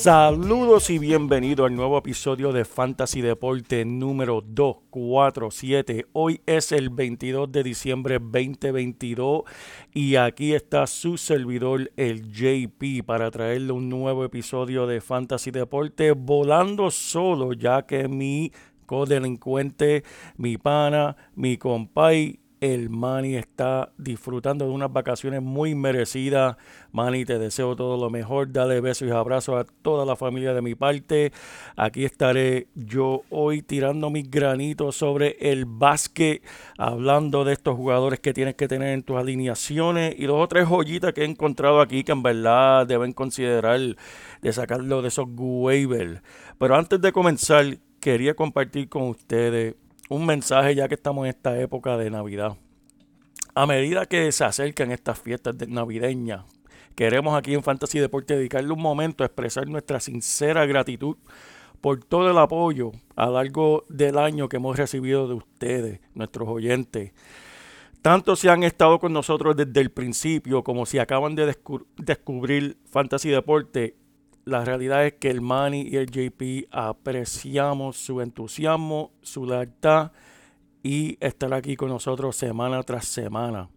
Saludos y bienvenido al nuevo episodio de Fantasy Deporte número 247. Hoy es el 22 de diciembre 2022 y aquí está su servidor el JP para traerle un nuevo episodio de Fantasy Deporte volando solo ya que mi codelincuente, mi pana, mi compay el Manny está disfrutando de unas vacaciones muy merecidas. Manny, te deseo todo lo mejor. Dale besos y abrazos a toda la familia de mi parte. Aquí estaré yo hoy tirando mis granitos sobre el básquet, hablando de estos jugadores que tienes que tener en tus alineaciones y dos o tres joyitas que he encontrado aquí que en verdad deben considerar de sacarlo de esos waivers. Pero antes de comenzar, quería compartir con ustedes un mensaje ya que estamos en esta época de Navidad. A medida que se acercan estas fiestas de- navideñas, queremos aquí en Fantasy Deporte dedicarle un momento a expresar nuestra sincera gratitud por todo el apoyo a lo largo del año que hemos recibido de ustedes, nuestros oyentes. Tanto si han estado con nosotros desde el principio como si acaban de descu- descubrir Fantasy Deporte, la realidad es que el Manny y el JP apreciamos su entusiasmo, su lealtad y estar aquí con nosotros semana tras semana.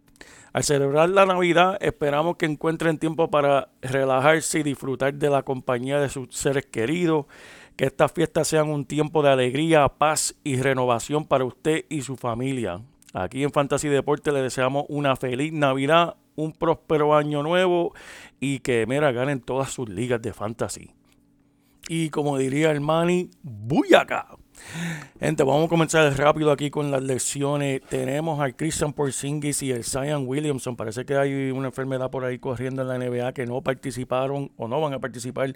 Al celebrar la Navidad, esperamos que encuentren tiempo para relajarse y disfrutar de la compañía de sus seres queridos. Que estas fiestas sean un tiempo de alegría, paz y renovación para usted y su familia. Aquí en Fantasy Deporte le deseamos una feliz Navidad, un próspero año nuevo y que, mira, ganen todas sus ligas de fantasy. Y como diría el Manny, ¡buyaka! Gente, vamos a comenzar rápido aquí con las lecciones. Tenemos al Christian Porzingis y el Zion Williamson. Parece que hay una enfermedad por ahí corriendo en la NBA que no participaron o no van a participar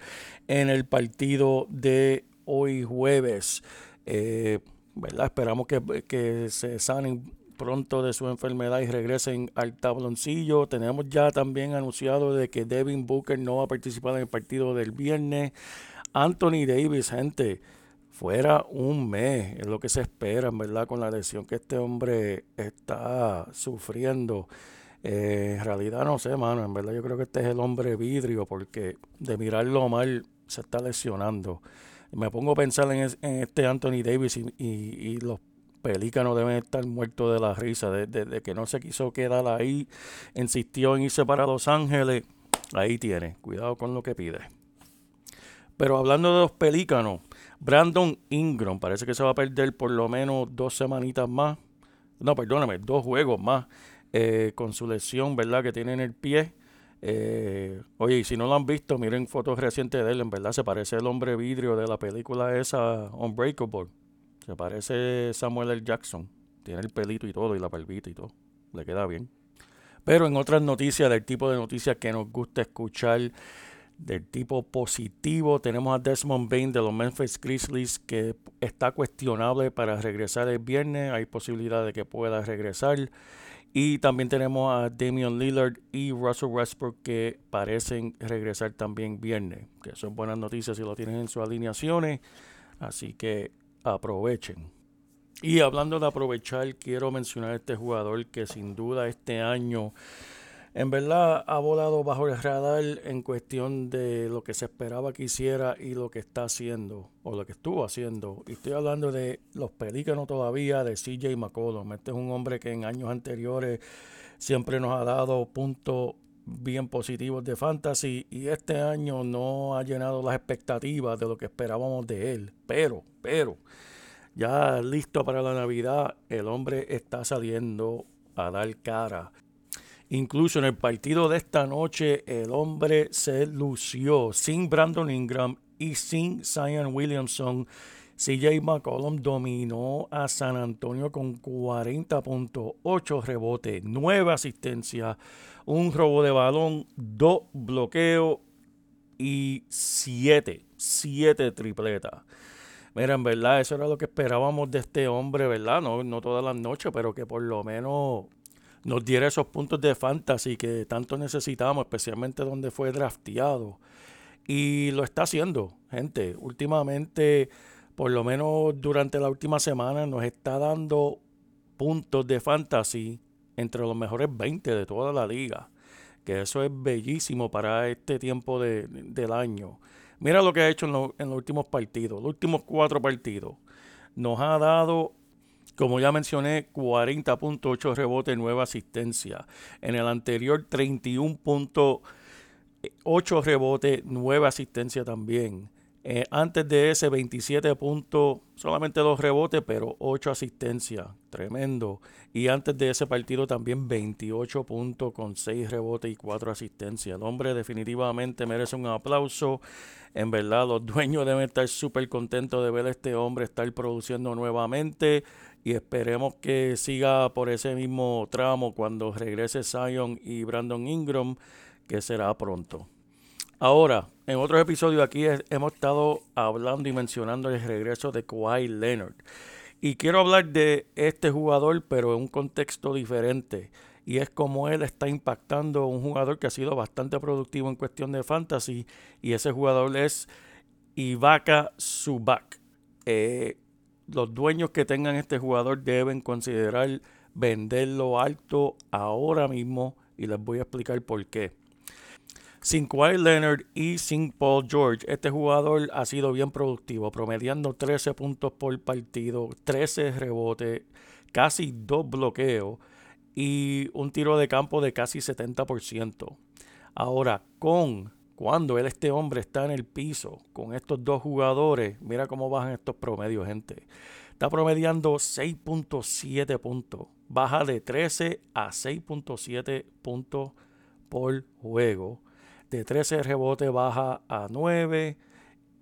en el partido de hoy jueves. Eh, ¿verdad? Esperamos que, que se sanen pronto de su enfermedad y regresen al tabloncillo. Tenemos ya también anunciado de que Devin Booker no va a participar en el partido del viernes. Anthony Davis, gente, fuera un mes, es lo que se espera, verdad, con la lesión que este hombre está sufriendo. Eh, en realidad no sé, mano, en verdad yo creo que este es el hombre vidrio, porque de mirarlo mal se está lesionando. Me pongo a pensar en, es- en este Anthony Davis y- y los pelícanos deben estar muertos de la risa, de, de- de que no se quiso quedar ahí, insistió en irse para Los Ángeles. Ahí tiene, cuidado con lo que pide. Pero hablando de los pelícanos, Brandon Ingram parece que se va a perder por lo menos dos semanitas más. No, perdóname, dos juegos más eh, con su lesión, ¿verdad? Que tiene en el pie. Eh, oye, y si no lo han visto, miren fotos recientes de él, en verdad se parece el hombre vidrio de la película esa, Unbreakable. Se parece Samuel L. Jackson. Tiene el pelito y todo, y la palvita y todo. Le queda bien. Pero en otras noticias, del tipo de noticias que nos gusta escuchar, del tipo positivo, tenemos a Desmond Bain de los Memphis Grizzlies que está cuestionable para regresar el viernes. Hay posibilidad de que pueda regresar. Y también tenemos a Damian Lillard y Russell Westbrook que parecen regresar también viernes. Que son buenas noticias si lo tienen en sus alineaciones. Así que aprovechen. Y hablando de aprovechar, quiero mencionar a este jugador que sin duda este año en verdad ha volado bajo el radar en cuestión de lo que se esperaba que hiciera y lo que está haciendo o lo que estuvo haciendo. Y estoy hablando de los pelícanos todavía de CJ McCollum. Este es un hombre que en años anteriores siempre nos ha dado puntos bien positivos de fantasy y este año no ha llenado las expectativas de lo que esperábamos de él. Pero, pero, ya listo para la Navidad, el hombre está saliendo a dar cara. Incluso en el partido de esta noche, el hombre se lució sin Brandon Ingram y sin Zion Williamson. CJ McCollum dominó a San Antonio con 40.8 rebotes, 9 asistencias, un robo de balón, 2 bloqueos y 7, 7 tripletas. Mira, en verdad, eso era lo que esperábamos de este hombre, ¿verdad? No, no todas las noches, pero que por lo menos nos diera esos puntos de fantasy que tanto necesitamos, especialmente donde fue drafteado. Y lo está haciendo, gente. Últimamente, por lo menos durante la última semana, nos está dando puntos de fantasy entre los mejores 20 de toda la liga. Que eso es bellísimo para este tiempo de, del año. Mira lo que ha hecho en, lo, en los últimos partidos, los últimos cuatro partidos. Nos ha dado como ya mencioné, 40.8 rebotes, 9 asistencia. En el anterior, 31.8 rebotes, 9 asistencia también. Eh, antes de ese, 27 puntos, solamente dos rebotes, pero 8 asistencias. Tremendo. Y antes de ese partido también 28 puntos con 6 rebotes y 4 asistencias. El hombre definitivamente merece un aplauso. En verdad, los dueños deben estar súper contentos de ver a este hombre estar produciendo nuevamente. Y esperemos que siga por ese mismo tramo cuando regrese Zion y Brandon Ingram, que será pronto. Ahora, en otros episodios aquí hemos estado hablando y mencionando el regreso de Kawhi Leonard. Y quiero hablar de este jugador, pero en un contexto diferente. Y es como él está impactando a un jugador que ha sido bastante productivo en cuestión de fantasy. Y ese jugador es Ibaka Subak. Eh, los dueños que tengan este jugador deben considerar venderlo alto ahora mismo. Y les voy a explicar por qué. Sin Kawhi Leonard y sin Paul George, este jugador ha sido bien productivo, promediando 13 puntos por partido, 13 rebotes, casi 2 bloqueos y un tiro de campo de casi 70%. Ahora, con cuando él, este hombre, está en el piso con estos dos jugadores, mira cómo bajan estos promedios, gente. Está promediando 6.7 puntos, baja de 13 a 6.7 puntos por juego de 13 rebotes baja a 9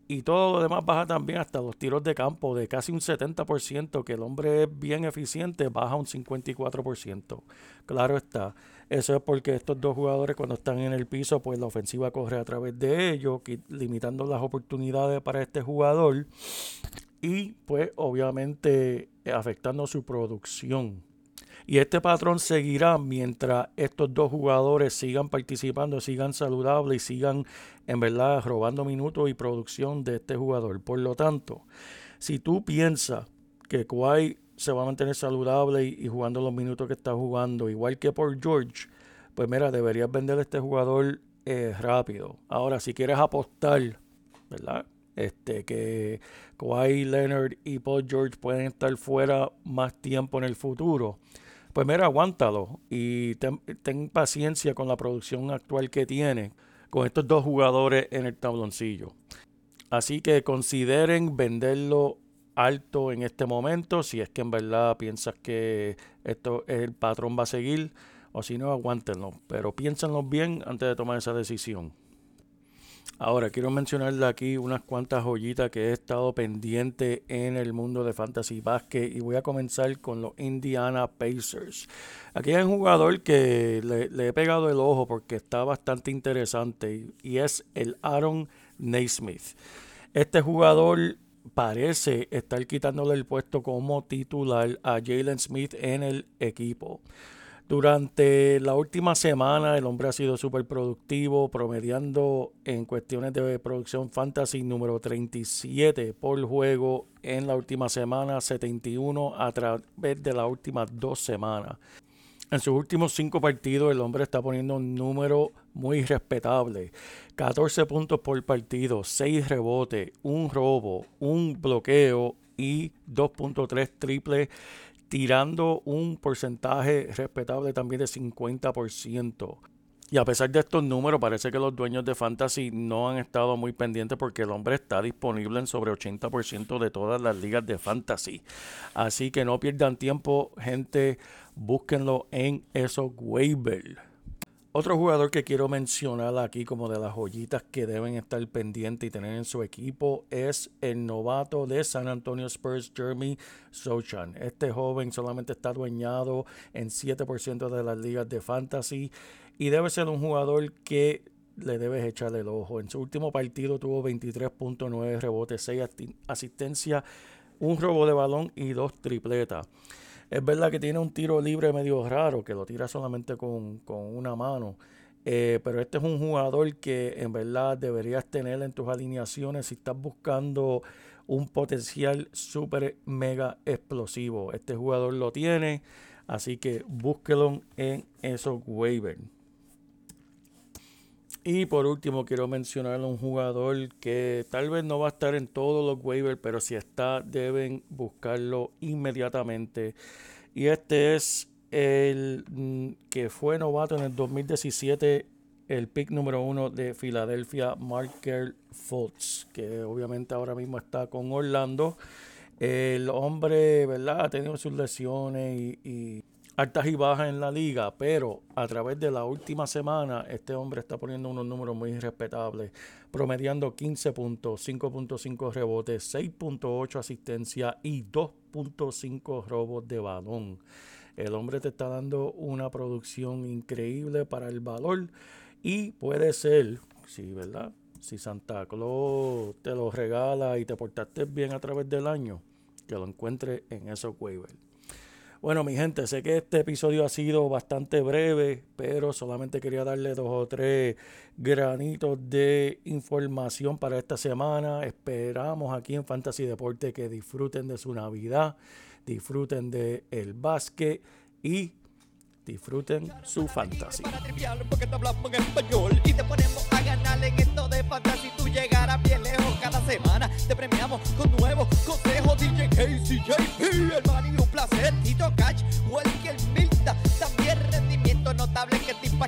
y todo lo demás baja también hasta los tiros de campo de casi un 70%, que el hombre es bien eficiente, baja un 54%. Claro está, eso es porque estos dos jugadores cuando están en el piso, pues la ofensiva corre a través de ellos, limitando las oportunidades para este jugador y pues obviamente afectando su producción. Y este patrón seguirá mientras estos dos jugadores sigan participando, sigan saludables y sigan en verdad robando minutos y producción de este jugador. Por lo tanto, si tú piensas que Kawhi se va a mantener saludable y, jugando los minutos que está jugando, igual que por George, pues mira, deberías vender a este jugador eh, rápido. Ahora, si quieres apostar, ¿verdad? Este, que Kawhi Leonard y Paul George pueden estar fuera más tiempo en el futuro pues mira, aguántalo y ten, paciencia con la producción actual que tiene con estos dos jugadores en el tabloncillo. Así que consideren venderlo alto en este momento si es que en verdad piensas que esto el patrón va a seguir o si no aguántenlo, pero piénsenlo bien antes de tomar esa decisión. Ahora, quiero mencionarle aquí unas cuantas joyitas que he estado pendiente en el mundo de Fantasy Basket y voy a comenzar con los Indiana Pacers. Aquí hay un jugador que le, he pegado el ojo porque está bastante interesante y, es el Aaron Naismith. Este jugador parece estar quitándole el puesto como titular a Jalen Smith en el equipo. Durante la última semana el hombre ha sido súper productivo, promediando en cuestiones de producción fantasy número 37 por juego en la última semana, 71 a través de las últimas dos semanas. En sus últimos cinco partidos el hombre está poniendo un número muy respetable. 14 puntos por partido, 6 rebotes, un robo, un bloqueo y 2.3 triples tirando un porcentaje respetable también de 50%. Y a pesar de estos números, parece que los dueños de Fantasy no han estado muy pendientes porque el hombre está disponible en sobre 80% de todas las ligas de Fantasy. Así que no pierdan tiempo, gente, búsquenlo en esos waivers. Otro jugador que quiero mencionar aquí como de las joyitas que deben estar pendientes y tener en su equipo es el novato de San Antonio Spurs, Jeremy Sochan. Este joven solamente está dueñado en 7% de las ligas de fantasy y debe ser un jugador que le debes echarle el ojo. En su último partido tuvo 23.9 rebotes, 6 asistencias, un robo de balón y dos tripletas. Es verdad que tiene un tiro libre medio raro, que lo tira solamente con, una mano. Eh, pero este es un jugador que en verdad deberías tener en tus alineaciones si estás buscando un potencial súper mega explosivo. Este jugador lo tiene, así que búsquelo en esos waivers. Y por último, quiero mencionar a un jugador que tal vez no va a estar en todos los waivers, pero si está, deben buscarlo inmediatamente. Y este es el mm, que fue novato en el 2017, el pick número uno de Filadelfia, Marker Fultz, que obviamente ahora mismo está con Orlando. El hombre, ¿verdad? Ha tenido sus lesiones y altas y bajas en la liga, pero a través de la última semana este hombre está poniendo unos números muy respetables, promediando 15 puntos, 5.5 rebotes, 6.8 asistencia y 2.5 robos de balón. El hombre te está dando una producción increíble para el valor y puede ser, sí, ¿verdad? Si Santa Claus te lo regala y te portaste bien a través del año, que lo encuentre en esos waivers. Bueno, mi gente, sé que este episodio ha sido bastante breve, pero solamente quería darle dos o tres granitos de información para esta semana. Esperamos aquí en Fantasy Deporte que disfruten de su Navidad, disfruten del el básquet y disfruten su fantasy. Para porque en español y te ponemos a de fantasy. Tú bien cada semana. Te premiamos con nuevos consejos. DJ Casey, JP, hermano, y un placer. Tito Cash, Welker Milta. También rendimiento notable que te impacta